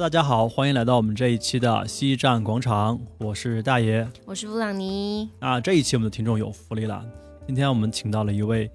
Hello，大家好，欢迎来到我们这一期的西站广场，我是大爷。我是布朗尼。啊，这一期我们的听众有福利了，今天我们请到了一位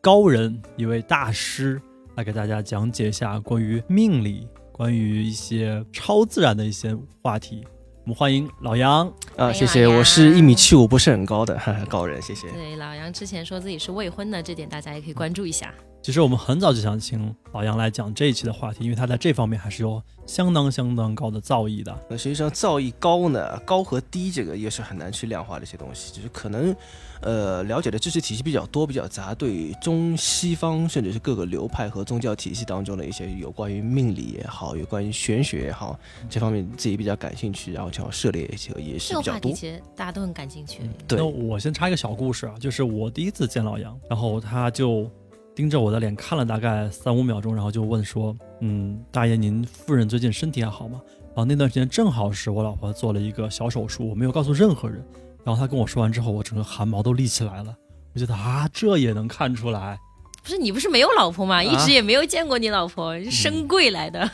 高人，一位大师，来给大家讲解一下关于命理、关于一些超自然的一些话题。我们欢迎老杨。啊，谢谢，我是一米七五，不是很高的哈哈高人，谢谢。对，老杨之前说自己是未婚的，这点大家也可以关注一下。其实我们很早就想请老杨来讲这一期的话题，因为他在这方面还是有相当相当高的造诣的。那实际上造诣高呢，高和低这个也是很难去量化的一些东西，就是可能，呃，了解的知识体系比较多、比较杂，对中西方甚至是各个流派和宗教体系当中的一些有关于命理也好，有关于玄学也好，这方面自己比较感兴趣，然后想要涉猎一些也是比较多这个话题。其实大家都很感兴趣。对那我先插一个小故事啊，就是我第一次见老杨，然后他就盯着我的脸看了大概三五秒钟，然后就问说：“嗯，大爷，您夫人最近身体还好吗？”然后那段时间正好是我老婆做了一个小手术，我没有告诉任何人。然后他跟我说完之后，我整个汗毛都立起来了。我觉得啊，这也能看出来。不是你不是没有老婆吗？啊一直也没有见过你老婆，是深贵来的。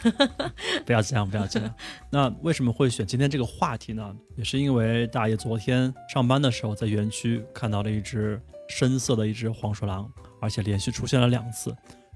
不要这样，不要这样。那为什么会选今天这个话题呢？也是因为大爷昨天上班的时候，在园区看到了一只深色的一只黄鼠狼，而且连续出现了两次。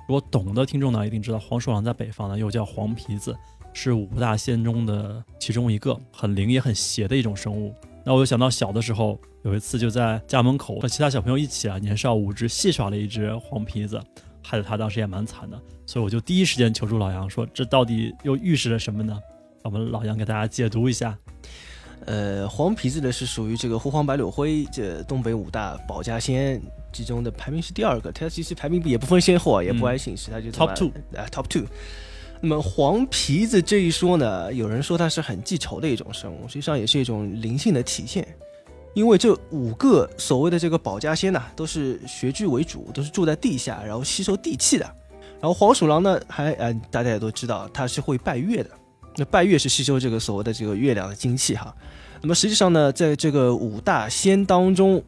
如果懂的听众呢，一定知道黄鼠狼在北方呢又叫黄皮子，是五大仙中的其中一个，很灵也很邪的一种生物。那我就想到小的时候，有一次就在家门口和其他小朋友一起啊，年少无知戏耍了一只黄皮子，害得他当时也蛮惨的。所以我就第一时间求助老杨说：“这到底又预示着什么呢？”我们老杨给大家解读一下。呃，黄皮子呢是属于这个狐黄白柳灰这东北五大保家仙其中的排名是第二个，它其实排名也不分先后啊，也不按姓氏，它就 Top two 啊 top two。那么黄皮子这一说呢，有人说它是很记仇的一种生物，实际上也是一种灵性的体现。因为这五个所谓的这个保家仙呐、都是穴居为主，都是住在地下，然后吸收地气的。然后黄鼠狼呢，还呃大家也都知道，它是会拜月的。那拜月是吸收这个所谓的这个月亮的精气哈。那么实际上呢，在这个五大仙当中，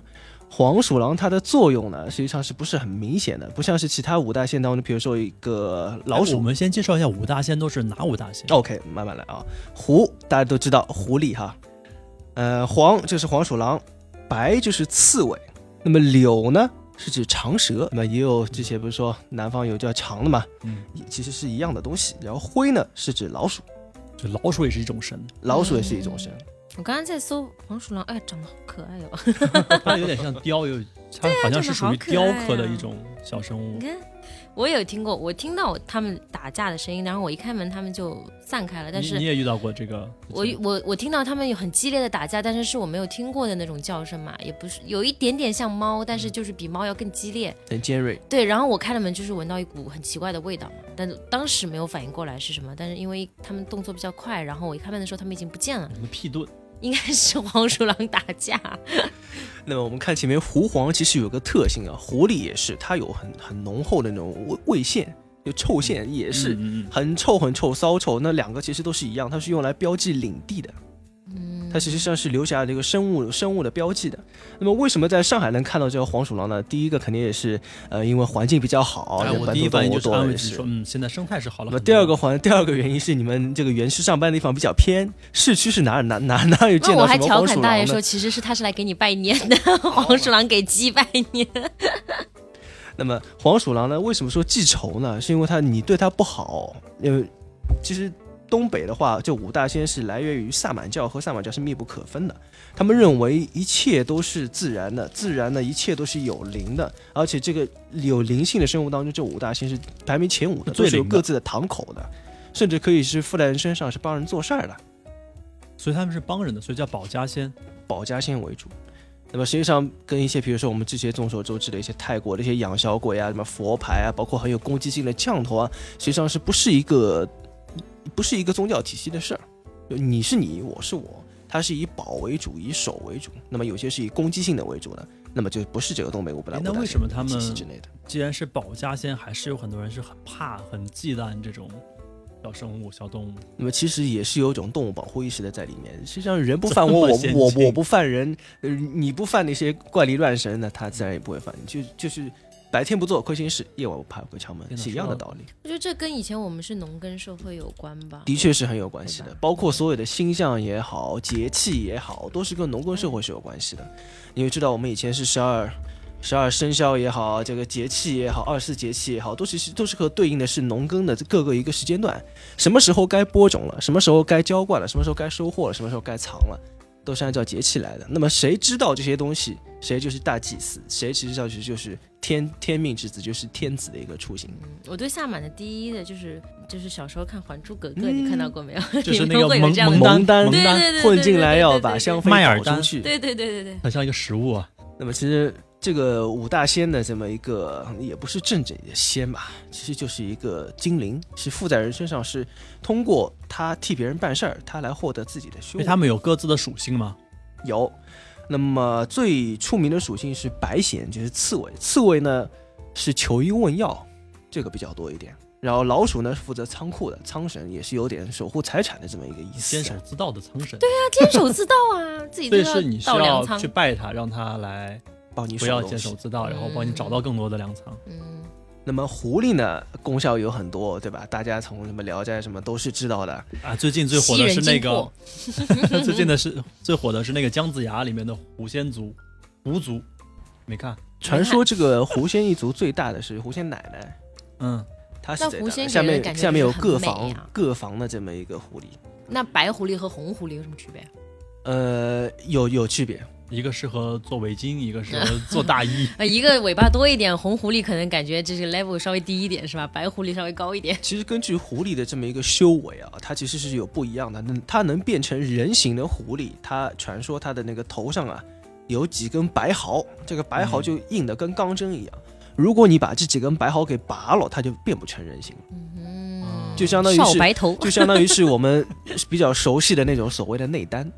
黄鼠狼它的作用呢，实际上是不是很明显的？不像是其他五大仙当中，比如说一个老鼠。哎我们先介绍一下五大仙都是哪五大仙。OK，慢慢来啊。狐大家都知道狐狸哈，呃，黄就是黄鼠狼，白就是刺猬，那么柳呢是指长蛇，那么也有之前不是说南方有叫长的嘛，嗯，其实是一样的东西。然后灰呢是指老鼠，就老鼠也是一种神，老鼠也是一种神。我刚刚在搜黄鼠狼，哎，长得好可爱哦。它有点像雕，有它好像是属于雕刻的一种小生物你。看，我有听过，我听到他们打架的声音，然后我一开门，他们就散开了。但是你你也遇到过这个？我我我听到他们有很激烈的打架，但是是我没有听过的那种叫声嘛，也不是有一点点像猫，但是就是比猫要更激烈。很尖锐，对，然后我开了门，就是闻到一股很奇怪的味道嘛，但当时没有反应过来是什么，但是因为他们动作比较快，然后我一开门的时候他们已经不见了，什么屁盾？应该是黄鼠狼打架。那么我们看前面狐黄其实有个特性啊，狐狸也是，它有很很浓厚的那种味味线，就臭线也是很臭很臭骚臭，那两个其实都是一样，它是用来标记领地的。嗯，它实际上是留下这个生物生物的标记的。那么为什么在上海能看到这个黄鼠狼呢？第一个肯定也是呃，因为环境比较好，哎，我第一反应就是安慰说，。嗯，现在生态是好了那么。第二个环，第二个原因是你们这个园区上班的地方比较偏，市区是哪哪哪哪有见那我还调到什么黄鼠狼大爷说，？其实是他是来给你拜年的，黄鼠狼给鸡拜年。那么黄鼠狼呢？为什么说记仇呢？是因为它你对它不好，因为其实东北的话，这五大仙是来源于萨满教，和萨满教是密不可分的。他们认为一切都是自然的，自然的一切都是有灵的，而且这个有灵性的生物当中，这五大仙是排名前五的，都是有各自的堂口的，甚至可以是附在人身上，是帮人做事儿的。所以他们是帮人的，所以叫保家仙。保家仙为主。那么实际上跟一些，比如说我们这些众所周知的一些泰国的一些养小鬼啊，什么佛牌啊，包括很有攻击性的降头啊，实际上是不是一个不是一个宗教体系的事儿？就你是你，我是我，它是以保为主，以守为主。那么有些是以攻击性的为主的，那么就不是这个东北五不大哎那为什么他们之内的？既然是保家仙，还是有很多人是很怕、很忌惮这种小生物、小动物。那么其实也是有一种动物保护意识的在里面。实际上人不犯我，我我我不犯人，呃，你不犯那些怪力乱神，那他自然也不会犯。就就是白天不做亏心事，夜晚不怕鬼敲门，是一样的道理。我觉得这跟以前我们是农耕社会有关吧。的确是很有关系的，包括所有的星象也好，节气也好，都是跟农耕社会是有关系的。你会知道，我们以前是十二。十二生肖也好，这个节气也好，二十四节气也好，都是都是和对应的是农耕的各个一个时间段，什么时候该播种了，什么时候该浇灌了，什么时候该收获了，什么时候该藏了，都是按照节气来的。那么谁知道这些东西，谁就是大祭司，谁其实上去就是天天命之子，就是天子的一个雏形。嗯，我对萨满的第一的就是就是小时候看《还珠格格》，嗯你看到过没有？就是那个蒙蒙蒙丹丹对对混进来要把对对对香妃麦尔出去。对对对对对，很像一个食物啊。那么其实这个五大仙的这么一个也不是正经的仙吧，其实就是一个精灵，是附在人身上，是通过他替别人办事儿，他来获得自己的修为。因为他们有各自的属性吗。有，那么最出名的属性是白藓，就是刺猬。刺猬呢是求医问药，这个比较多一点。然后老鼠呢是负责仓库的，仓神也是有点守护财产的这么一个意思。坚守自盗的仓神，对啊，坚守自盗啊，自己所以是你需要盗粮仓去。拜他，让他来帮你不要坚守自盗，然后帮你找到更多的粮仓。嗯，那么狐狸呢，功效有很多，对吧？大家从什么《聊斋》什么都是知道的。啊，最近最火的是那个，最近的是最火的是那个姜子牙里面的狐仙族，狐族，没看？传说这个狐仙一族最大的是狐仙奶奶，嗯，那她是下面下面有各房啊各房的这么一个狐狸，那白狐狸和红狐狸有什么区别？呃，有有区别。一个适合做围巾，一个适合做大衣。啊，一个尾巴多一点，红狐狸可能感觉这是 level 稍微低一点，是吧？白狐狸稍微高一点。其实根据狐狸的这么一个修为啊，它其实是有不一样的。能它能变成人形的狐狸，它传说它的那个头上啊有几根白毫，这个白毫嗯就硬的跟钢针一样。如果你把这几根白毫给拔了，它就变不成人形了，嗯，就相当于是少白头就相当于是我们比较熟悉的那种所谓的内丹。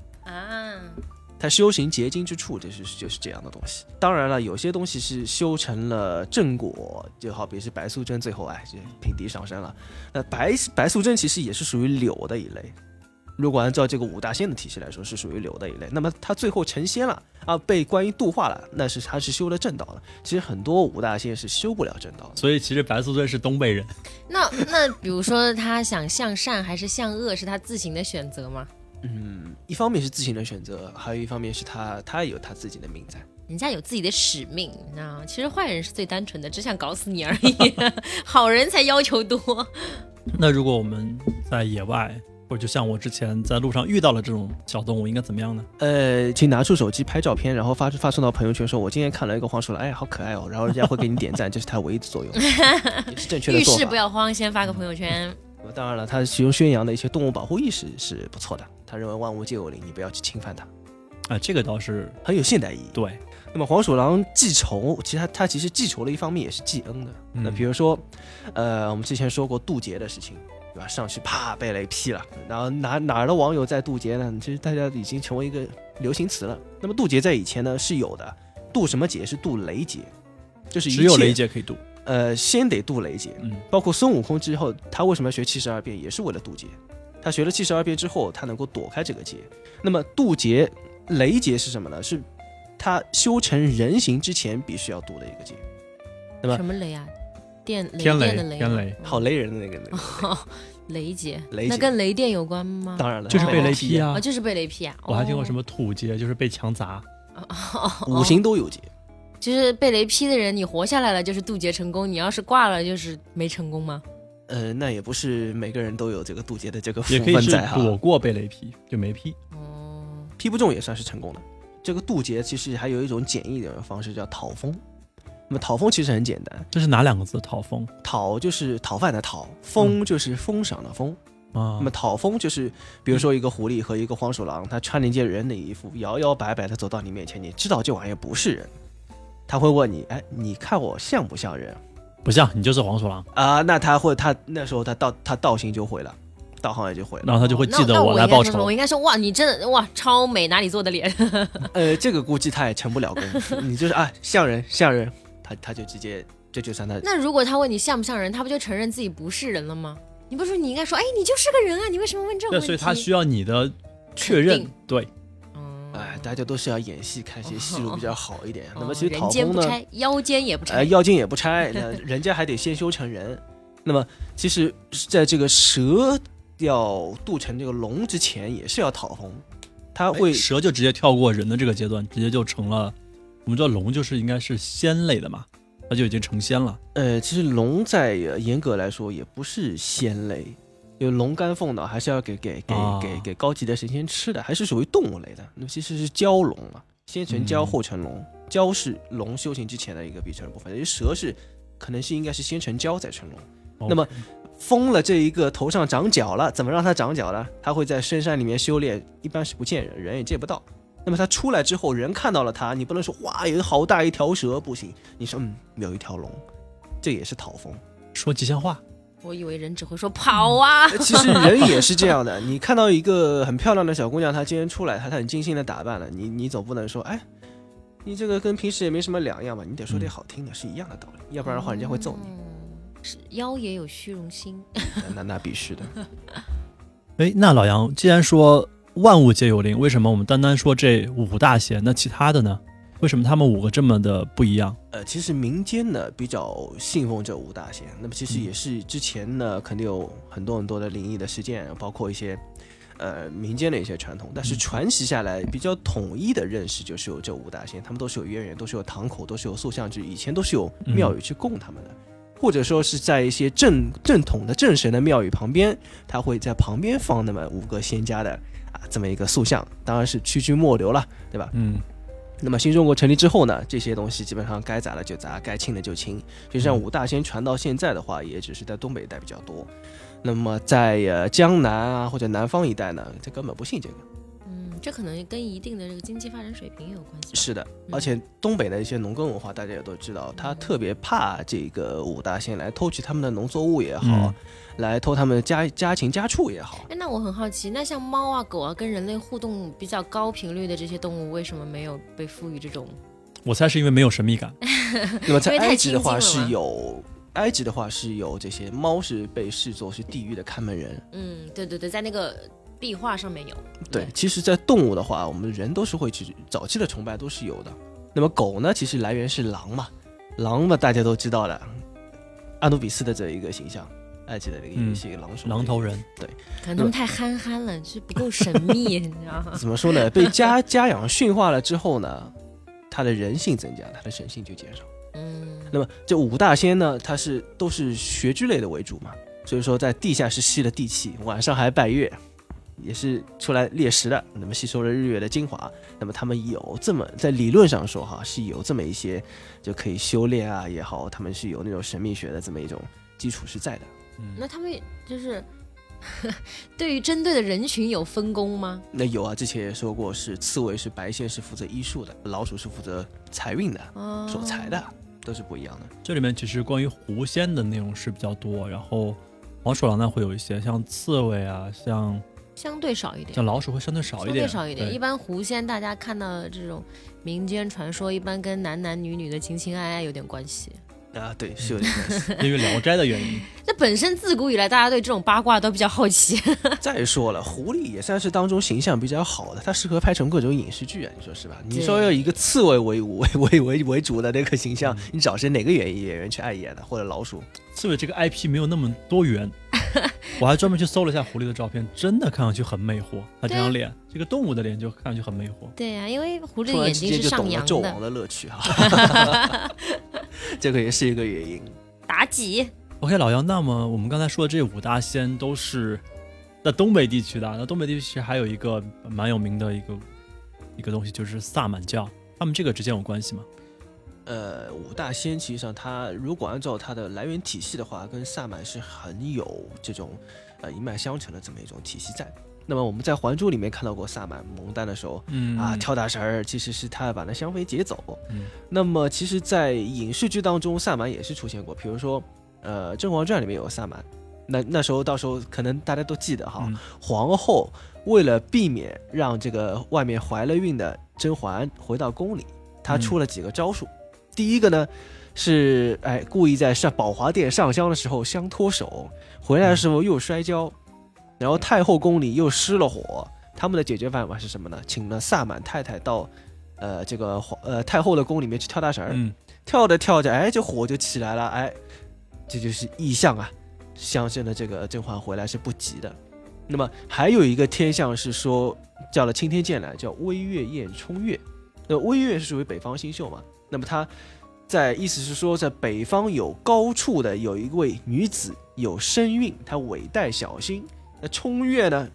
啊，它修行结晶之处，就是就是这样的东西。当然了，有些东西是修成了正果，就好比是白素贞最后哎，就平地上升了。那白白素贞其实也是属于柳的一类。如果按照这个五大仙的体系来说，是属于柳的一类。那么她最后成仙了啊，被观音度化了，那是她是修了正道了。其实很多五大仙是修不了正道的。所以其实白素贞是东北人，那那比如说他想向善还是向恶，是他自行的选择吗？嗯，一方面是自行的选择，还有一方面是他他也有他自己的命在。人家有自己的使命，那其实坏人是最单纯的，只想搞死你而已，好人才要求多。那如果我们在野外，或者就像我之前在路上遇到了这种小动物，应该怎么样呢？呃，请拿出手机拍照片，然后发发送到朋友圈，说我今天看了一个黄鼠狼，哎，好可爱哦，然后人家会给你点赞，这是它唯一的作用，也是正确的做法遇事不。要慌，先发个朋友圈。当然了，它其中宣扬的一些动物保护意识是不错的，他认为万物皆有灵，你不要去侵犯它，啊，这个倒是很有现代意义。对，那么黄鼠狼记仇，其实他他其实记仇的一方面也是记恩的。嗯那比如说，呃，我们之前说过渡劫的事情，对吧？上去啪被雷劈了，然后哪哪儿的网友在渡劫呢？其实大家已经成为一个流行词了。那么渡劫在以前呢是有的，渡什么劫？是渡雷劫，就是一只有雷劫可以渡。呃，先得渡雷劫。嗯，包括孙悟空之后，他为什么要学七十二变，也是为了渡劫。他学了七十二变之后，他能够躲开这个劫。那么渡劫、雷劫是什么呢？是他修成人形之前必须要渡的一个劫。那么什么雷啊？电雷天雷电的雷，天雷好雷人的那个那个，哦雷劫，雷劫那跟雷电有关吗？当然了，就是被雷劈劈啊哦，就是被雷劈啊！我还听过什么？土劫，就是被强砸。五行都有劫。就是被雷劈的人，你活下来了就是渡劫成功，你要是挂了就是没成功吗？呃，那也不是每个人都有这个渡劫的这个福也可以是分在哈，躲过被雷劈，就没劈。哦，劈不中也算是成功的。这个渡劫其实还有一种简易一点的方式叫讨封。那么讨封其实很简单，这是哪两个字？讨封讨就是讨饭的讨，封就是封赏的封。啊那么讨封就是，比如说一个狐狸和一个黄鼠狼，它穿了一件人的衣服，摇摇摆摆的走到你面前，你知道这玩意儿不是人，他会问你，哎，你看我像不像人不像你就是黄鼠狼，啊？那他会，他那时候他道他道行就毁了，道行也就毁了。然后他就会记得那那我来报仇我。应该说哇，你真的哇超美，哪里做的脸？呃，这个估计他也成不了功，你就是啊像人像人，他他就直接这就算他那如果他问你像不像人，他不就承认自己不是人了吗？你不是说你应该说，哎，你就是个人啊，你为什么问这种，问题？所以他需要你的确认。对，嗯哎，大家都是要演戏，看谁 戏路比较好一点。那么哦其实人讨风呢，间不拆，腰间也不拆。哎，腰间也不拆，那 人家还得先修成人。那么其实在这个蛇要渡成这个龙之前，也是要讨风，他会哎蛇就直接跳过人的这个阶段，直接就成了。我们知道龙就是应该是仙类的嘛，它就已经成仙了。呃，其实龙在呃严格来说也不是仙类，因为龙肝凤脑还是要给给给啊给给高级的神仙吃的，还是属于动物类的。那么其实是蛟龙嘛，先成蛟嗯后成龙，蛟是龙修行之前的一个必成部分，因为蛇是可能是应该是先成蛟再成龙。那么封了这一个头上长角了，怎么让它长角呢？它会在深山里面修炼，一般是不见人，人也见不到。那么它出来之后，人看到了它，你不能说哇，有好大一条蛇，不行。你说嗯，有一条龙，这也是讨风。说吉祥话，我以为人只会说跑啊，呃其实人也是这样的，你看到一个很漂亮的小姑娘，她今天出来，她她很精心的打扮了，你你总不能说哎。你这个跟平时也没什么两样吧，你得说点好听的，是一样的道理，要不然的话人家会揍你。嗯是妖也有虚荣心，那那必须的。哎，那老杨，既然说万物皆有灵，为什么我们单单说这五大仙？那其他的呢？为什么他们五个这么的不一样？呃，其实民间呢比较信奉这五大仙，那么其实也是之前呢肯定有很多很多的灵异的事件，包括一些呃民间的一些传统，但是传习下来比较统一的认识就是有这五大仙，他们都是有渊源，都是有堂口，都是有塑像之，以前都是有庙宇去供他们的。或者说是在一些正正统的正神的庙宇旁边，他会在旁边放那么五个仙家的啊这么一个塑像，当然是区区末流了，对吧？嗯，那么新中国成立之后呢，这些东西基本上该砸的就砸，该清的就清。实际上五大仙传到现在的话，也只是在东北一带比较多。那么在呃江南啊或者南方一带呢，这根本不信这个。嗯，这可能跟一定的这个经济发展水平也有关系。是的，嗯而且东北的一些农耕文化，大家也都知道，他特别怕这个五大仙来偷取他们的农作物也好，嗯来偷他们的家家禽家畜也好。哎，那我很好奇，那像猫啊、狗啊，跟人类互动比较高频率的这些动物，为什么没有被赋予这种？我猜是因为没有神秘感。那么在埃及的话是有，埃及的话是有这些猫是被视作是地狱的看门人。嗯，对对对，在那个壁画上面有。对，其实，在动物的话，我们人都是会去早期的崇拜都是有的。那么狗呢，其实来源是狼嘛，狼嘛大家都知道的，阿努比斯的这一个形象，埃及的那个是一个狼首、狼头。人对，可能他们太憨憨了，是不够神秘，你知道吗？怎么说呢？被家 家养驯化了之后呢，它的人性增加，它的神性就减少。嗯，那么这五大仙呢，它是都是穴居类的为主嘛，所以说在地下是吸了地气，晚上还拜月，也是出来猎食的，那么吸收了日月的精华，那么他们有这么在理论上说哈是有这么一些就可以修炼啊也好，他们是有那种神秘学的这么一种基础是在的。嗯，那他们就是 对于针对的人群有分工吗？那有啊，之前也说过是刺猬是白线是负责医术的，老鼠是负责财运的、哦，守财的，都是不一样的。这里面其实关于狐仙的内容是比较多，然后黄鼠狼呢会有一些，像刺猬啊，像相对少一点。像老鼠会相对少一点相点，对少一点，一般狐仙大家看到的这种民间传说，一般跟男男女女的情情爱爱有点关系。啊，对，是有点关系。因为《聊斋》的原因。那本身自古以来，大家对这种八卦都比较好奇。再说了，狐狸也算是当中形象比较好的，它适合拍成各种影视剧啊，你说是吧？你说要一个刺猬为为为为为主的那个形象，你找谁哪个演演员去爱演的？或者老鼠？刺猬这个 IP 没有那么多元，我还专门去搜了一下狐狸的照片，真的看上去很魅惑。它这张脸，这个动物的脸就看上去很魅惑。对呀、因为狐狸的眼睛是上扬的纣王。的乐趣哈，这个也是一个原因。妲己，OK，老杨，那么我们刚才说的这五大仙都是在东北地区的，那东北地区还有一个蛮有名的一个一个东西，就是萨满教，他们这个之间有关系吗？呃，五大仙其实上它如果按照它的来源体系的话，跟萨满是很有这种呃一脉相承的这么一种体系在。那么我们在《还珠》里面看到过萨满蒙丹的时候，嗯啊，跳大神儿其实是他把那香妃劫走。嗯那么其实，在影视剧当中，萨满也是出现过，比如说，呃，《甄嬛传》里面有萨满。那那时候到时候可能大家都记得哈，嗯皇后为了避免让这个外面怀了孕的甄嬛回到宫里，她嗯出了几个招数。第一个呢是哎故意在上宝华殿上香的时候香脱手，回来的时候又摔跤，然后太后宫里又失了火，他们的解决办法是什么呢？请了萨满太太到，呃，这个皇呃太后的宫里面去跳大神儿，嗯跳着跳着，哎，这火就起来了，哎，这就是异象啊，相信了这个甄嬛回来是不急的。那么还有一个天象是说叫了青天剑来，叫微月宴冲月。那微月是属于北方星宿嘛？那么他在意思是说，在北方有高处的有一位女子有身孕，她尾带小星。那冲月呢？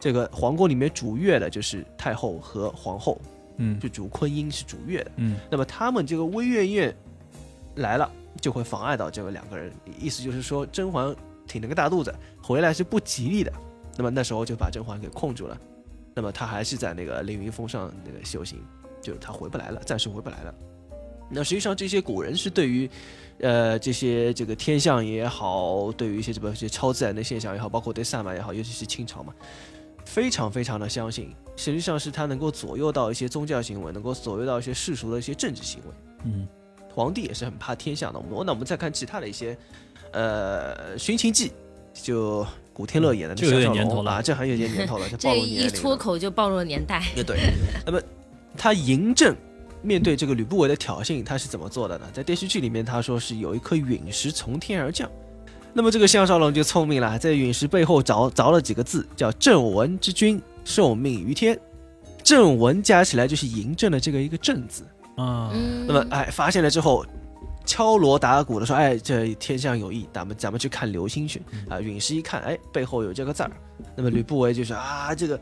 这个皇宫里面主月的就是太后和皇后，嗯就主坤音是主月的。嗯那么他们这个微月宴来了，就会妨碍到这个两个人。意思就是说，甄嬛挺了个大肚子回来是不吉利的。那么那时候就把甄嬛给控住了。那么她还是在那个凌云峰上那个修行，就是她回不来了，暂时回不来了。那实际上这些古人是对于，呃，这些这个天象也好，对于一些什么一些超自然的现象也好，包括对萨满也好，尤其是清朝嘛，非常非常的相信。实际上是他能够左右到一些宗教行为，能够左右到一些世俗的一些政治行为。嗯皇帝也是很怕天象的。我们那我们再看其他的一些，呃，《寻秦记》，就古天乐演的那个年头了龙啊，这很有点年头了，这 暴露年龄了脱口就暴露年代。也对。那么他嬴政面对这个吕不韦的挑衅，他是怎么做的呢？在电视剧里面，他说是有一颗陨石从天而降。那么这个项少龙就聪明了，在陨石背后凿凿了几个字，叫“正文之君，受命于天”。正文加起来就是嬴政的这个一个正字。啊嗯，那么哎，发现了之后，敲锣打鼓的说，哎，这天象有异，咱们咱们去看流星去啊。陨石一看，哎，背后有这个字儿。那么吕不韦就说啊，这个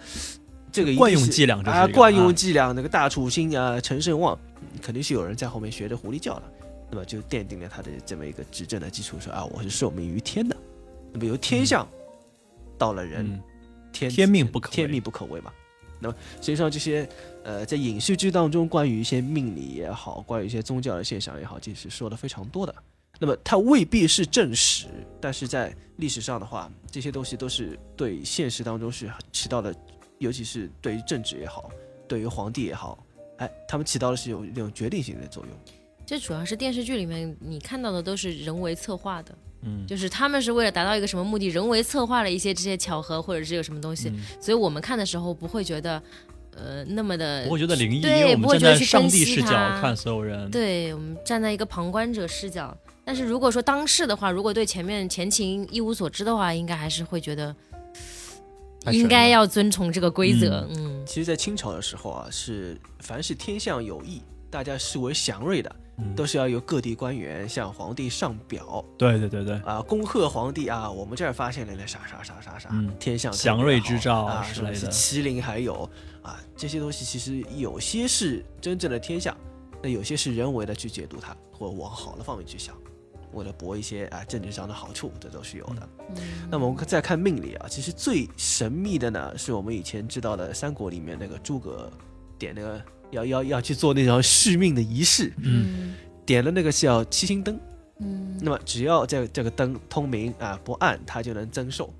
这个惯用伎俩啊，惯用啊伎俩，那个大楚兴啊，陈胜旺，肯定是有人在后面学着狐狸叫的。那么就奠定了他的这么一个执政的基础，说啊，我是受命于天的。那么由天象到了人，嗯天天命不可天命不可违嘛。那么实际上这些呃，在影视剧当中，关于一些命理也好，关于一些宗教的现象也好，其实说的非常多的。那么它未必是正史，但是在历史上的话，这些东西都是对现实当中是起到了，尤其是对于政治也好，对于皇帝也好，哎，他们起到的是有一种决定性的作用。这主要是电视剧里面你看到的都是人为策划的，嗯就是他们是为了达到一个什么目的，人为策划了一些这些巧合或者是有什么东西，嗯所以我们看的时候不会觉得，呃，那么的不会觉得灵异，因对为我们不会觉得去站在上帝视角看所有人。对我们站在一个旁观者视角。但是如果说当事的话，如果对前面前情一无所知的话，应该还是会觉得应该要遵从这个规则。嗯。其实，在清朝的时候啊，是凡是天象有异，大家视为祥瑞的，嗯。都是要由各地官员向皇帝上表。对对对对，啊，恭贺皇帝啊，我们这儿发现了那啥啥啥啥啥，嗯。天象祥瑞之兆啊之类的。什么是麒麟还有啊，这些东西其实有些是真正的天象，那有些是人为的去解读它，或往好的方面去想，为了博一些啊政治上的好处，这都是有的。嗯那么我们再看命理啊，其实最神秘的呢，是我们以前知道的三国里面那个诸葛点那个要要要去做那种续命的仪式，嗯点的那个叫七星灯。嗯那么只要这这个灯通明啊不暗，它就能增寿。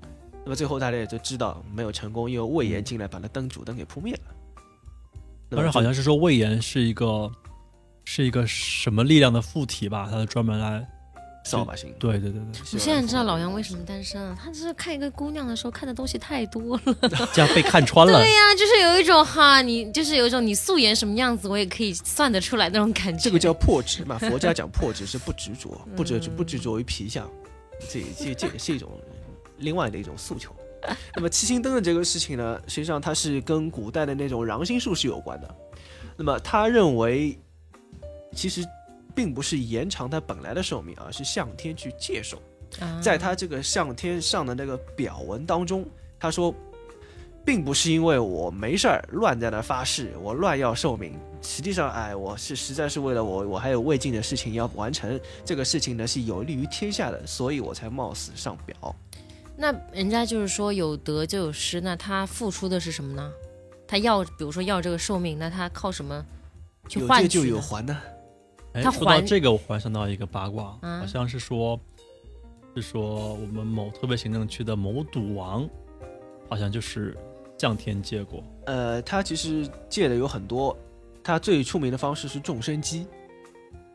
那么最后大家也就知道没有成功，因为魏延进来把那灯主灯给扑灭了。当时好像是说魏延是一个是一个什么力量的附体吧，他专门来。扫把星。对对对对我现在知道老杨为什么单身了，他就是看一个姑娘的时候看的东西太多了。这样被看穿了。对呀、就是有一种哈，你就是有一种你素颜什么样子，我也可以算得出来那种感觉。这个叫破执嘛，佛家讲破执是不执着，不执不执着于皮相，这这这也是一种另外的一种诉求。那么七星灯的这个事情呢，实际上它是跟古代的那种禳星术是有关的。那么他认为，其实并不是延长他本来的寿命，而是向天去借寿。啊在他这个向天上的那个表文当中，他说，并不是因为我没事儿乱在那儿发誓，我乱要寿命。实际上，哎，我是实在是为了我，我还有未尽的事情要完成。这个事情呢是有利于天下的，所以我才冒死上表。那人家就是说有得就有失，那他付出的是什么呢？他要，比如说要这个寿命，那他靠什么去有借就？有还呢。哎，说到这个，我忽然想到一个八卦，啊好像是说，是说我们某特别行政区的某赌王，好像就是向天借过。呃，他其实借的有很多，他最出名的方式是种生机。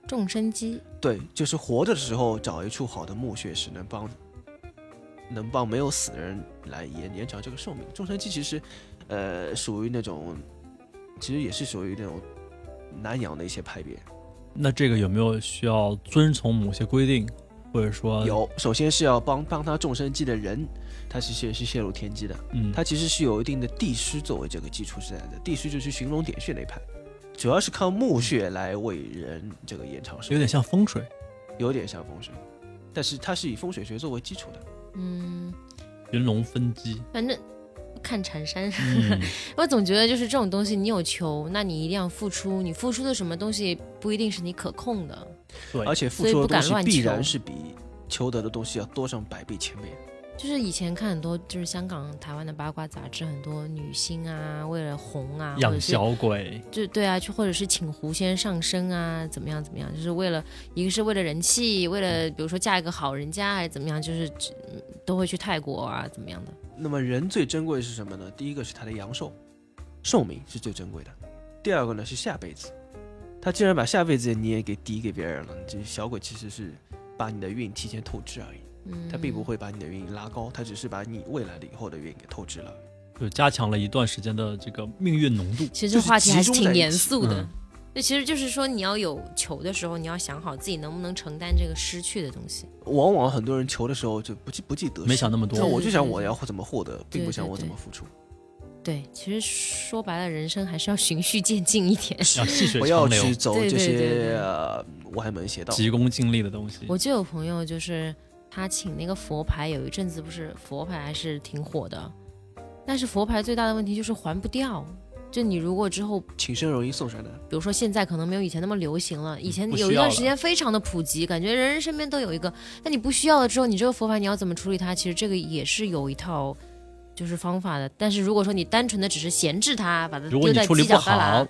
众生机，对，就是活着的时候找一处好的墓穴是能帮能帮没有死的人来延延长这个寿命。众生机其实，呃，属于那种，其实也是属于那种难养的一些派别。那这个有没有需要遵从某些规定，或者说有，首先是要帮帮他众生机的人，他其实也是泄露天机的，嗯，他其实是有一定的地师作为这个基础是在的。地师就是寻龙点穴那一派，主要是靠墓穴来为人这个延长寿，有点像风水，有点像风水，但是它是以风水学作为基础的。嗯，云龙分机，反正看缠山。嗯，我总觉得就是这种东西，你有求，那你一定要付出。你付出的什么东西不一定是你可控的。对，而且付所以出的东不敢乱西必然是比求得的东西要多上百倍千倍。就是以前看很多就是香港、台湾的八卦杂志，很多女星啊，为了红啊，养小鬼，就对啊，去或者是请狐仙上身啊，怎么样怎么样，就是为了一个是为了人气，为了比如说嫁一个好人家还是怎么样，就是嗯都会去泰国啊，怎么样的。那么人最珍贵是什么呢？第一个是他的阳寿，寿命是最珍贵的。第二个呢是下辈子，他竟然把下辈子你也给抵给别人了，这小鬼其实是把你的运提前透支而已，嗯，他并不会把你的运拉高，他只是把你未来的以后的运给透支了。就加强了一段时间的这个命运浓度。其实这话题还是挺严肃的嗯。那、其实就是说，你要有求的时候，你要想好自己能不能承担这个失去的东西。往往很多人求的时候就不计不计得失，没想那么多那我就想我要怎么获得，并不想我怎么付出。对，其实说白了，人生还是要循序渐进一点。不要，去走这些歪门邪道。急功近利的东西。我就有朋友，就是他请那个佛牌，有一阵子不是佛牌还是挺火的，但是佛牌最大的问题就是还不掉。就你如果之后，比请生容易送上难。如说现在可能没有以前那么流行了，以前有一段时间非常的普及，感觉人人身边都有一个。那你不需要了之后，你这个佛牌你要怎么处理它？其实这个也是有一套就是方法的。但是如果说你单纯的只是闲置它，把它丢在犄角旮旯，，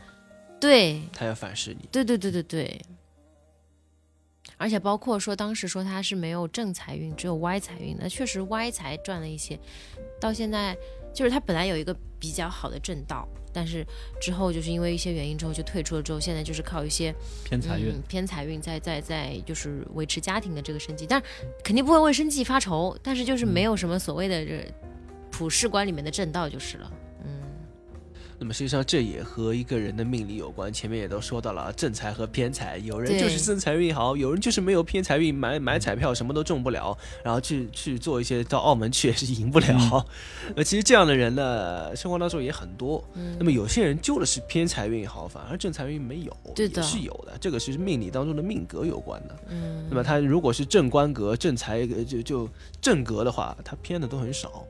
对，他要反噬你。对对对对对，而且包括说当时说他是没有正财运，只有歪财运，那确实歪财赚了一些，到现在就是他本来有一个比较好的正道，但是之后就是因为一些原因之后就退出了，之后现在就是靠一些偏财运嗯、偏财运在在在就是维持家庭的这个生计，但肯定不会为生计发愁，但是就是没有什么所谓的这普世观里面的正道就是了，嗯。那么实际上这也和一个人的命理有关，前面也都说到了正财和偏财，有人就是对正财运好，有人就是没有偏财运，买买彩票什么都中不了，然后去去做一些到澳门去也是赢不了。呃，其实这样的人呢，生活当中也很多。嗯那么有些人就的是偏财运好，反而正财运没有，对也是有的。这个是命理当中的命格有关的。嗯，那么他如果是正官格、正财呃就就正格的话，他偏的都很少。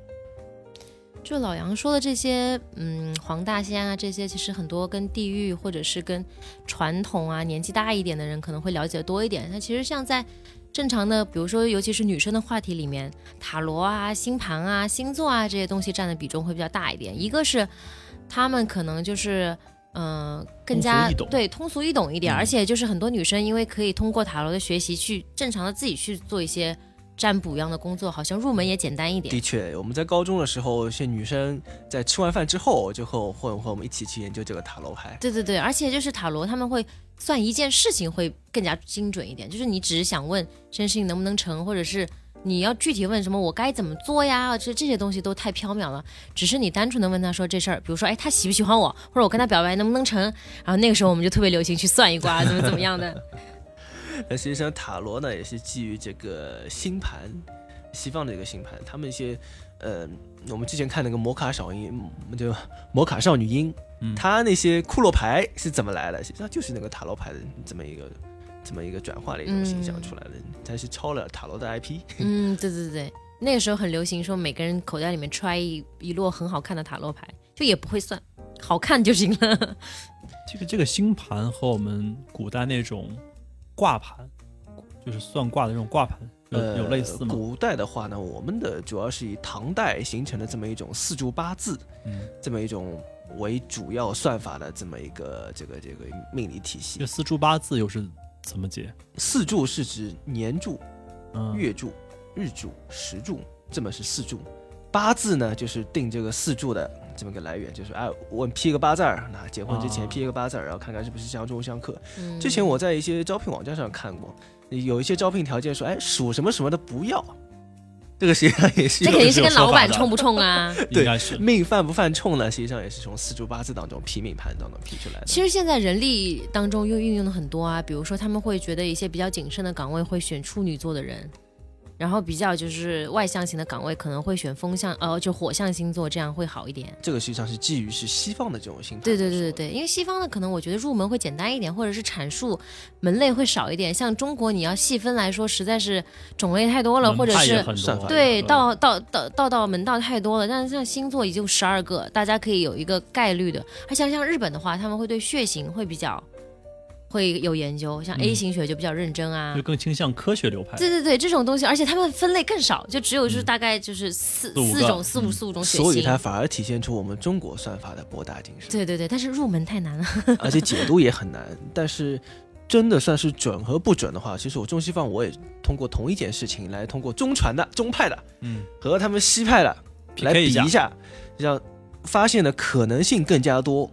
就老杨说的这些，嗯，黄大仙啊，这些其实很多跟地域或者是跟传统啊，年纪大一点的人可能会了解多一点。那其实像在正常的，比如说尤其是女生的话题里面，塔罗啊、星盘啊、星座啊这些东西占的比重会比较大一点。一个是他们可能就是。嗯、更加对通俗易懂一点，嗯而且就是很多女生因为可以通过塔罗的学习去正常的自己去做一些占卜一样的工作，好像入门也简单一点的。确，我们在高中的时候，一些女生在吃完饭之后，就和我和和我们一起去研究这个塔罗牌。对对对，而且就是塔罗他们会算一件事情会更加精准一点，就是你只是想问这件事情能不能成，或者是你要具体问什么我该怎么做呀，这这些东西都太缥缈了。只是你单纯的问他说这事儿，比如说哎他喜不喜欢我，或者我跟他表白能不能成，然后那个时候我们就特别流行去算一卦，怎么怎么样的。那实际上塔罗呢，也是基于这个星盘，西方的一个星盘，他们一些，呃，我们之前看那个摩卡少女，嗯就摩卡少女樱，嗯她那些骷髅牌是怎么来的？实际上就是那个塔罗牌的这么一个。这么一个转化的一种形象出来的，它是抄了塔罗的 IP。嗯，对对对，那个时候很流行说每个人口袋里面揣一一摞很好看的塔罗牌，就也不会算，好看就行了。这个这个星盘和我们古代那种卦盘，就是算卦的这种挂盘有、呃，有类似吗？古代的话呢，我们的主要是以唐代形成的这么一种四柱八字，嗯，这么一种为主要算法的这么一个这个这个命理体系这。四柱八字又是怎么解？四柱是指年柱、嗯，月柱、日柱、时柱，这么是四柱。八字呢，就是定这个四柱的这么个来源，就是哎，我批个八字儿，那结婚之前啊批一个八字儿，然后看看是不是相中相克。嗯之前我在一些招聘网站上看过，有一些招聘条件说，哎，属什么什么的不要，这个实际上也是这肯定是跟老板冲不冲啊？应该是命犯不犯冲呢，实际上也是从四柱八字当中批命盘当中批出来的。其实现在人力当中又运用的很多啊，比如说他们会觉得一些比较谨慎的岗位会选处女座的人，然后比较就是外向型的岗位可能会选风象呃就火象星座，这样会好一点。这个实际上是基于是西方的这种心态。对对对对对，因为西方的可能我觉得入门会简单一点，或者是阐述门类会少一点。像中国你要细分来说，实在是种类太多了，或者是对，嗯道道道道道门道太多了，但是像星座也就十二个，大家可以有一个概率的。而且像日本的话，他们会对血型会比较会有研究，像 A 嗯型血就比较认真啊。就更倾向科学流派。对对对，这种东西，而且他们分类更少，就只有就是大概就是四、四种四五嗯四五种血所以。它反而体现出我们中国算法的博大精深，对对对，但是入门太难了。而且解读也很难。但是真的算是准和不准的话，其实我中西方我也通过同一件事情来通过中传的中派的嗯，和他们西派的来比一下，让发现的可能性更加多，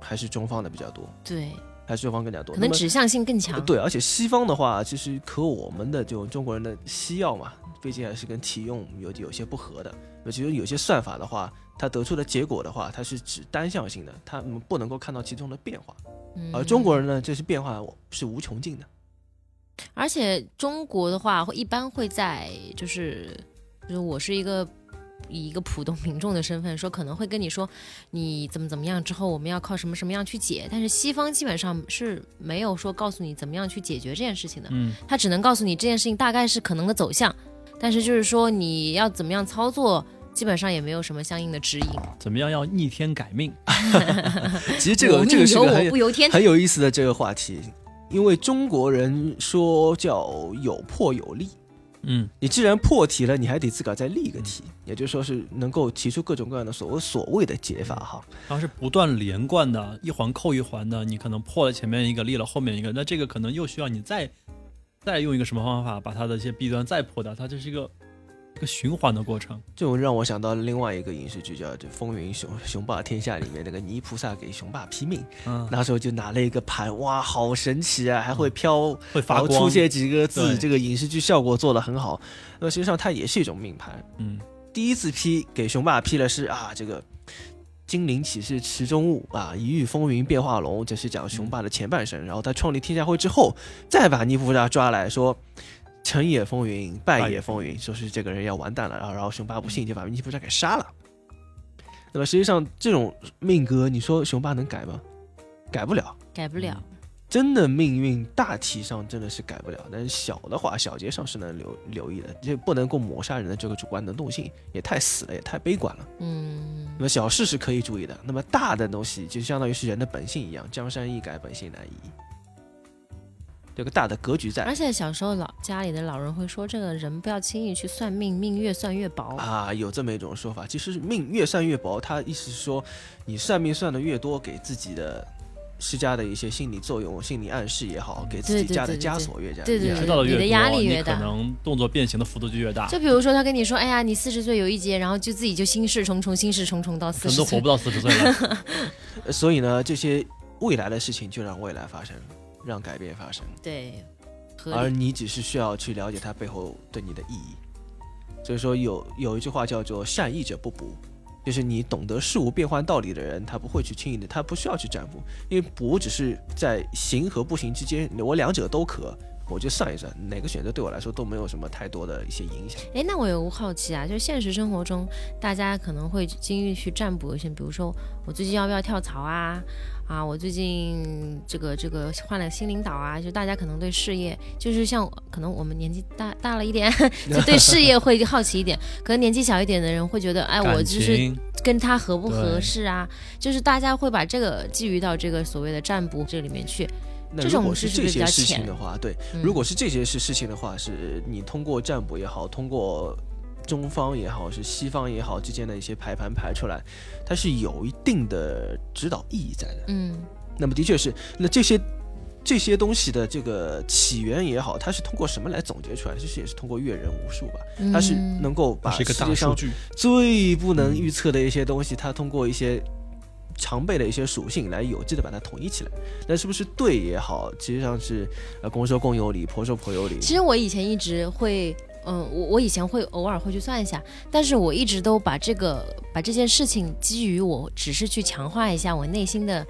还是中方的比较多，对，还是中方更加多？可能指向性更呃强。对，而且西方的话，其实和我们的这种中国人的西药嘛，毕竟还是跟体用有有些不合的。那其实有些算法的话，它得出的结果的话，它是指单向性的，它们不能够看到其中的变化。嗯而中国人呢，这是变化是无穷尽的。而且中国的话，会一般会在就是就是我是一个以一个普通民众的身份说，可能会跟你说你怎么怎么样之后，我们要靠什么什么样去解。但是西方基本上是没有说告诉你怎么样去解决这件事情的，嗯，他只能告诉你这件事情大概是可能的走向，但是就是说你要怎么样操作。基本上也没有什么相应的指引。怎么样要逆天改命？其实这个这个命由我是个很不由天。很有意思的这个话题，因为中国人说叫有破有立。嗯，你既然破题了，你还得自个儿再立一个题，也就是说是能够提出各种各样的所谓所谓的解法哈。它是不断连贯的，一环扣一环的。你可能破了前面一个，立了后面一个，那这个可能又需要你再再用一个什么方法把它的一些弊端再破掉，它这是一个一个循环的过程。这种让我想到了另外一个影视剧，叫《这风云雄雄霸天下》里面那个泥菩萨给雄霸拼命，嗯，那时候就拿了一个盘，哇，好神奇啊，还会飘，然会发光。出现几个字，这个影视剧效果做得很好。那么实际上它也是一种命盘。嗯，第一次批给雄霸批的是啊，这个金陵岂是池中物啊，一遇风云变化龙，这是讲雄霸的前半生。然后他创立天下会之后，再把泥菩萨抓来说。成也风云，败也风云，说是这个人要完蛋了，然后然后雄霸不信，就把泥菩萨给杀了。那么实际上这种命格，你说雄霸能改吗？改不了。改不了。真的命运大体上真的是改不了，但是小的话，小节上是能留留意的，这不能够抹杀人的这个主观能动性，也太死了，也太悲观了。嗯那么小事是可以注意的，那么大的东西就相当于是人的本性一样，江山易改，本性难移。这个大的格局在而且小时候老家里的老人会说，这个人不要轻易去算命，命越算越薄。啊，有这么一种说法，其实命越算越薄，他意思是说，你算命算的越多，给自己的施加的一些心理作用、心理暗示也好，给自己对对加的枷对对对锁越加对对对越大知道的越多，你的压力越大可能动作变形的幅度就越大，就比如说他跟你说，哎呀，你四十岁有一劫，然后就自己就心事重重，心事重重到可四十可能都活不。到四十岁了。呃 所以呢，这些未来的事情就让未来发生，让改变发生。对，而。你只是需要去了解它背后对你的意义。所以说有有一句话叫做“善意者不卜”，就是你懂得事物变换道理的人，他不会去轻易的，他不需要去占卜，因为卜只是在行和不行之间，我两者都可，我就算一算，哪个选择对我来说都没有什么太多的一些影响。哎，那我有个好奇啊，就是现实生活中，大家可能会经历去占卜一些，比如说我最近要不要跳槽啊？啊，我最近这个这个换了新领导啊，就大家可能对事业，就是像可能我们年纪大大了一点，就对事业会好奇一点，可能年纪小一点的人会觉得，哎，我就是跟他合不合适啊？就是大家会把这个寄予到这个所谓的占卜这里面去。那这如果是种是是不是比较这些事情浅的话，对，嗯如果是这些事事情的话，是你通过占卜也好，通过中方也好，是西方也好之间的一些排盘排出来，它是有一定的指导意义在的。嗯那么的确是，那这些这些东西的这个起源也好，它是通过什么来总结出来？其实也是通过阅人无数吧。它是嗯能够把它是一个世界上大数据，最不能预测的一些东西，它通过一些常备的一些属性来有机的把它统一起来。那是不是对也好，实际上是呃公说公有理，婆说婆有理。其实我以前一直会嗯，我我以前会偶尔会去算一下，但是我一直都把这个把这件事情基于我只是去强化一下我内心的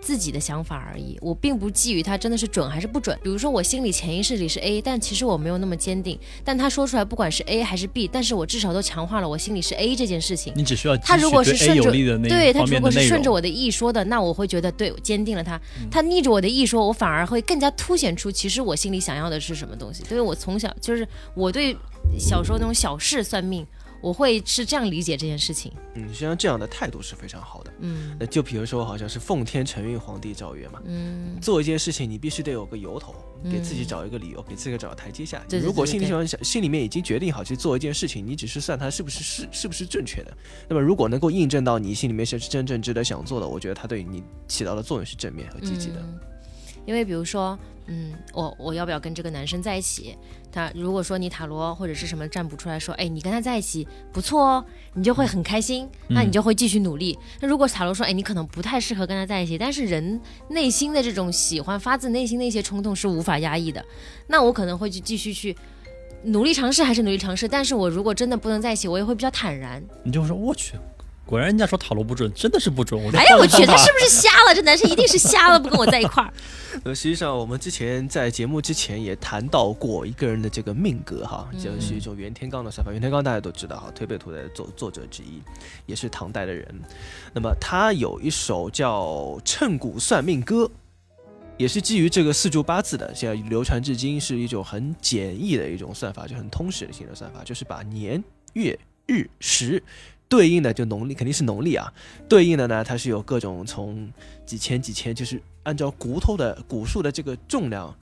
自己的想法而已，我并不基于它真的是准还是不准。比如说我心里潜意识里是 A，但其实我没有那么坚定，但他说出来不管是 A 还是 B，但是我至少都强化了我心里是 A 这件事情。你只需要他如果是顺着的对他如果是顺着，我的意说的，那我会觉得对我坚定了他。他逆着我的意说，我反而会更加凸显出其实我心里想要的是什么东西。所以我从小就是我对小时候那种小事算命，我会是这样理解这件事情。嗯，实际上这样的态度是非常好的。嗯那就比如说，好像是奉天承运皇帝诏曰嘛，嗯，做一件事情你必须得有个由头，给自己嗯找一个理由，给自己找个台阶下。对对如果心里想想，心里面已经决定好去做一件事情，你只是算它是不是是是不是正确的。那么如果能够印证到你心里面是真正值得想做的，我觉得它对你起到的作用是正面和积极的。嗯因为比如说，嗯，我我要不要跟这个男生在一起？他如果说你塔罗或者是什么占卜出来说，哎，你跟他在一起不错哦，你就会很开心，那你就会继续努力。那如果塔罗说，哎，你可能不太适合跟他在一起，但是人内心的这种喜欢，发自内心的一些冲动是无法压抑的，那我可能会去继续去。努力尝试还是努力尝试，但是我如果真的不能在一起，我也会比较坦然。你就会说我去，果然人家说塔罗不准，真的是不准。我哎呀，我去，他是不是瞎了？这男生一定是瞎了，不跟我在一块儿。呃，实际上我们之前在节目之前也谈到过一个人的这个命格哈，就是一种袁天罡的算法。袁天罡大家都知道哈，推背图的作作者之一，也是唐代的人。那么他有一首叫《称骨算命歌》，也是基于这个四柱八字的，现在流传至今，是一种很简易的一种算法，就很通识性的算法，就是把年、月、日、时。对应的就农历肯定是农历啊，对应的呢，它是有各种从几千几千，就是按照骨头的骨数的这个重量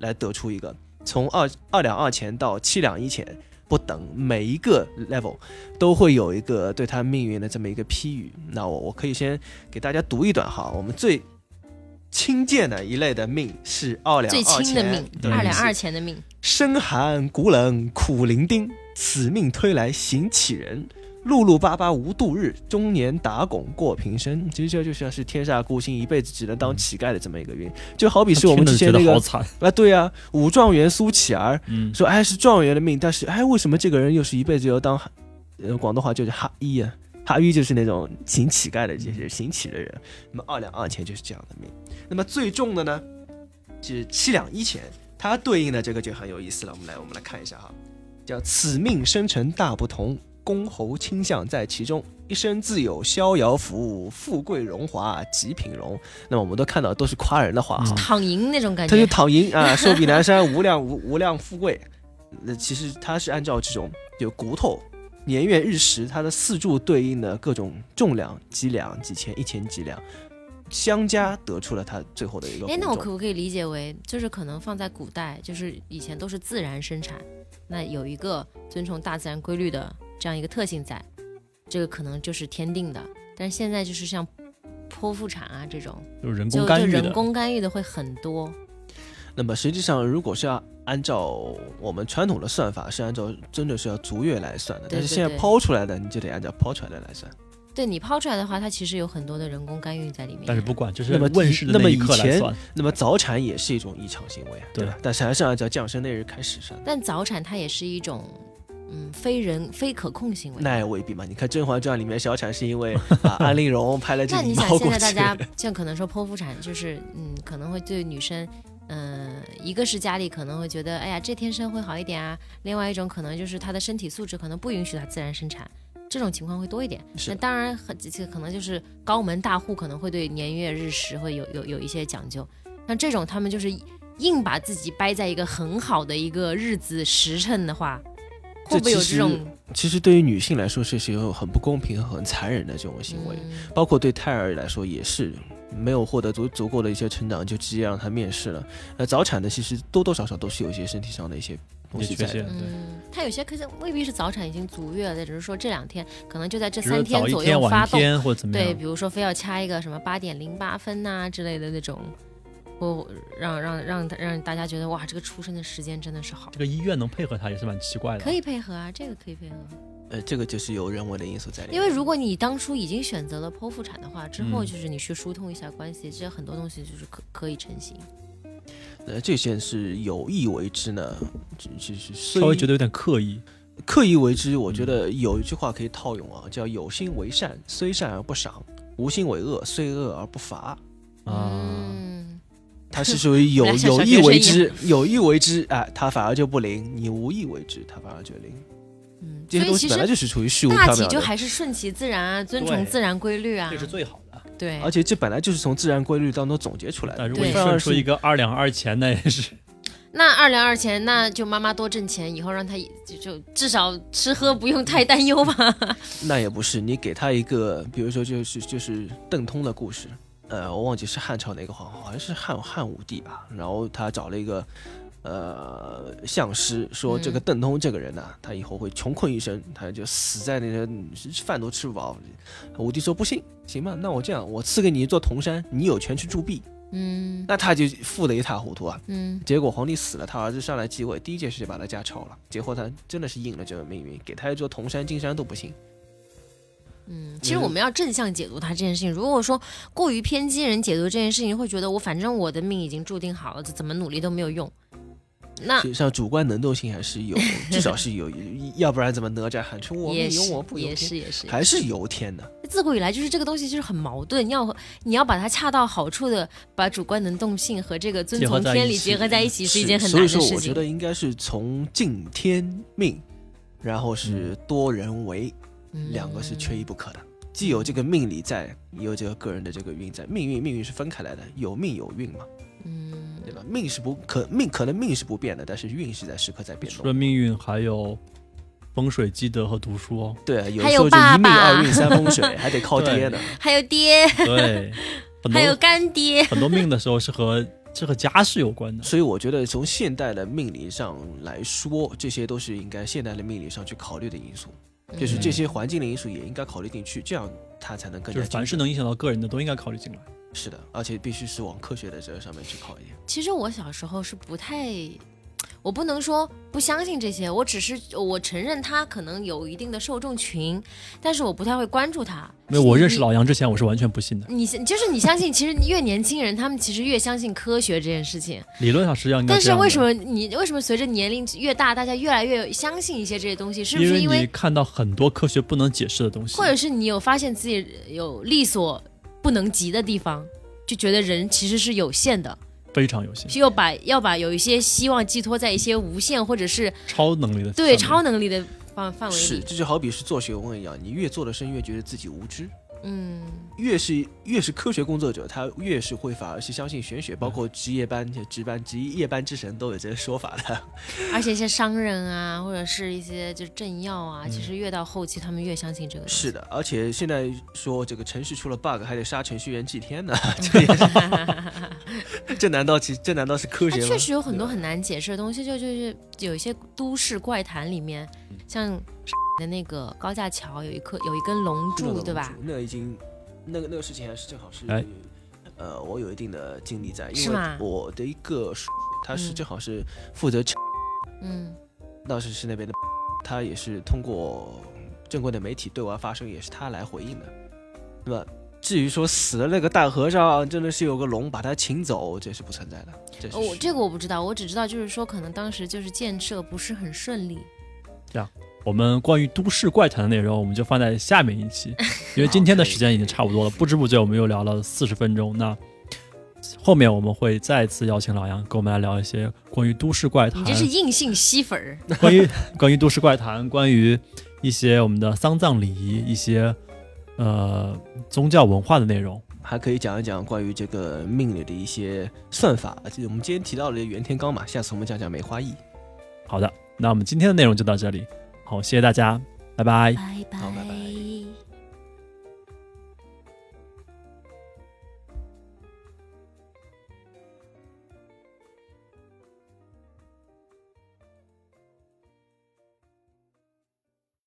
来得出一个，从二二两二钱到七两一钱不等，每一个 level 都会有一个对他命运的这么一个批语。那我我可以先给大家读一段哈，我们最轻贱的一类的命是二两最二钱轻的命，对二两二钱的命。身寒骨冷苦伶仃，此命推来行乞人。碌碌巴巴无度日，中年打拱过平生。其实这就像是天煞孤星，一辈子只能当乞丐的这么一个运，就好比是我们之前那个。啊，对啊，武状元苏乞儿嗯，说，哎是状元的命，但是哎为什么这个人又是一辈子要当，呃广东话就是哈一啊，哈一就是那种行乞丐的这些行乞的人。那么二两二钱就是这样的命。那么最重的呢是七两一钱，它对应的这个就很有意思了。我们来我们来看一下哈，叫此命生辰大不同。公侯倾向在其中，一生自有逍遥福，富贵荣华极品荣。那么我们都看到都是夸人的话哈，躺赢那种感觉他就。躺赢啊，寿比南山，无量无无量富贵。那其实他是按照这种有骨头、年月日时，它的四柱对应的各种重量，几两、几千、一千几两，相加得出了它最后的一个哎，那。我可不可以理解为，就是可能放在古代，就是以前都是自然生产，那有一个遵从大自然规律的这样一个特性在，这个可能就是天定的。但是现在就是像剖腹产啊这种，就是人工干预的人。工干预的会很多。那么实际上，如果是要按照我们传统的算法，是按照真的是要逐月来算的，对但是现在抛出来的，你就得按照抛出来的来算。对你抛出来的话，它其实有很多的人工干预在里面。但是不管，就是那么问世的那么一刻以前来算，那么早产也是一种异常行为，对吧？但是还是按照降生那日开始算。但早产它也是一种，嗯，非人非可控行为。那也未必嘛。你看《甄嬛传》里面小产是因为 啊安陵容拍了这个那你想，现在大家像可能说剖腹产，就是嗯，可能会对女生，嗯、一个是家里可能会觉得，哎呀，这天生会好一点啊；，另外一种可能就是她的身体素质可能不允许她自然生产，这种情况会多一点。那当然很，这可能就是高门大户可能会对年月日时会有有有一些讲究，像这种他们就是硬把自己掰在一个很好的一个日子时辰的话，会不会有这其实这种其实对于女性来说，这是有很不公平和很残忍的这种行为，嗯包括对胎儿来说也是。没有获得足足够的一些成长，就直接让他面试了。那，早产的其实多多少少都是有一些身体上的一些东西在的。有缺陷。对，嗯，他有些可是未必是早产已经足月了，只是说这两天可能就在这三天左早一天右发动。晚一天或者怎么对，比，如说非要掐一个什么八点零八分呐、之类的那种，或让让让让大家觉得哇，这个出生的时间真的是好这，个医院能配合他也是蛮奇怪的。可以配合啊，这个可以配合。呃，这个就是有人为的因素在里面。因为如果你当初已经选择了剖腹产的话，之后嗯就是你去疏通一下关系，这很多东西就是可可以成型。呃，这些是有意为之呢，只只是稍微觉得有点刻意。刻意为之。我觉得有一句话可以套用啊，叫有心为善，虽善而不赏；无心为恶，虽恶而不罚。啊，嗯，它是属于有 有意为之，有意为之，哎，它反而就不灵；你无意为之，它反而就灵。嗯，这些东西本来所以其实就是处于虚无大缥缈的，体就还是顺其自然啊，遵从自然规律啊这。是最好的。对，而且这本来就是从自然规律当中总结出来的。如果你反而是顺出一个二两二钱，那也是那二两二钱，那就妈妈多挣钱，以后让他就就至少吃喝不用太担忧吧。那也不是，你给他一个，比如说就是就是邓通的故事，呃，我忘记是汉朝哪个皇后，好像是汉汉武帝吧，然后他找了一个呃相师，说这个嗯邓通这个人呢、他以后会穷困一生，他就死在那个饭都吃不饱。武帝说不信，行吧，那我这样，我赐给你一座铜山，你有权去铸币，嗯那他就富得一塌糊涂啊。嗯，结果皇帝死了，他儿子上来继位，第一件事就把他家抄了。结果他真的是应了这个命运，给他一座铜山金山都不行。嗯，其实我们要正向解读它这件事情。如果说过于偏激人解读这件事情，会觉得我反正我的命已经注定好了，怎么努力都没有用。那实际上主观能动性还是有，至少是有，要不然怎么哪吒喊出我也是命由我不由也，是也是，还是由天的。自古以来就是这个东西就是很矛盾，要你要把它恰到好处的把主观能动性和这个遵从天理结合在一起，是一件很所以说，难的事情。我觉得应该是从敬天命，然后是多人为，嗯两个是缺一不可的。既有这个命理在，也有这个个人的这个运在。命运命运是分开来的，有命有运嘛，嗯，对吧？命是不可命，可能命是不变的，但是运是在时刻在变动。除了命运，还有风水积德和读书哦。对，啊有时候就一命二运三风水，还得靠爹呢。还有爹，对，很 还有多干爹。很多命的时候是和这和家世有关的。所以我觉得从现代的命理上来说，这些都是应该现代的命理上去考虑的因素，就是这些环境的因素也应该考虑进去，这样它才能更加就是凡是能影响到个人的，都应该考虑进来。是的，而且必须是往科学的这个上面去考一点。其实我小时候是不太，我不能说不相信这些，我只是我承认他可能有一定的受众群，但是我不太会关注他。没有我认识老杨之前，我是完全不信的。你就是你相信，其实越年轻人，他们其实越相信科学这件事情。理论上实际上应该这样但是为什？么你为什么随着年龄越大，大家越来越相信一些这些东西？是不是因为因为，看到很多科学不能解释的东西，或者是你有发现自己有力所不能及的地方，就觉得人其实是有限的，非常有限，要把要把有一些希望寄托在一些无限或者是超能力的对超能力的范范围是，里。这就好比是做学问一样，你越做的深，越觉得自己无知。嗯，越是越是科学工作者，他越是会反而是相信玄学，包括值夜班、值班、值夜班之神都有这个说法的。而且一些商人啊，或者是一些就是政要啊，嗯其实越到后期他们越相信这个。是的，而且现在说这个程序出了 bug，还得杀程序员祭天呢，这也是这难道其这难道是科学吗？确实有很多很难解释的东西，就就是有一些都市怪谈里面，嗯像的那个高架桥有一颗有一根龙柱，那个对吧？那已经那个那个事情还是正好是，哎呃，我有一定的经历在，因为我的一个叔他是嗯正好是负责嗯当时是那边的，他也是通过正规的媒体对外发声，也是他来回应的。那么至于说死的那个大和尚，真的是有个龙把他请走，这是不存在的。这是哦，这个我不知道，我只知道就是说，可能当时就是建设不是很顺利。我们关于都市怪谈的内容，我们就放在下面一期，因为今天的时间已经差不多了，不知不觉我们又聊了四十分钟。那后面我们会再次邀请老杨跟我们来聊一些关于都市怪谈你，这是硬性吸粉儿。关于 关于都市怪谈，关于一些我们的丧葬礼仪，一些呃宗教文化的内容。还可以讲一讲关于这个命理的一些算法。就我们今天提到了袁天罡嘛，下次我们讲讲梅花易。好的，那我们今天的内容就到这里，好谢谢大家拜拜。好拜拜。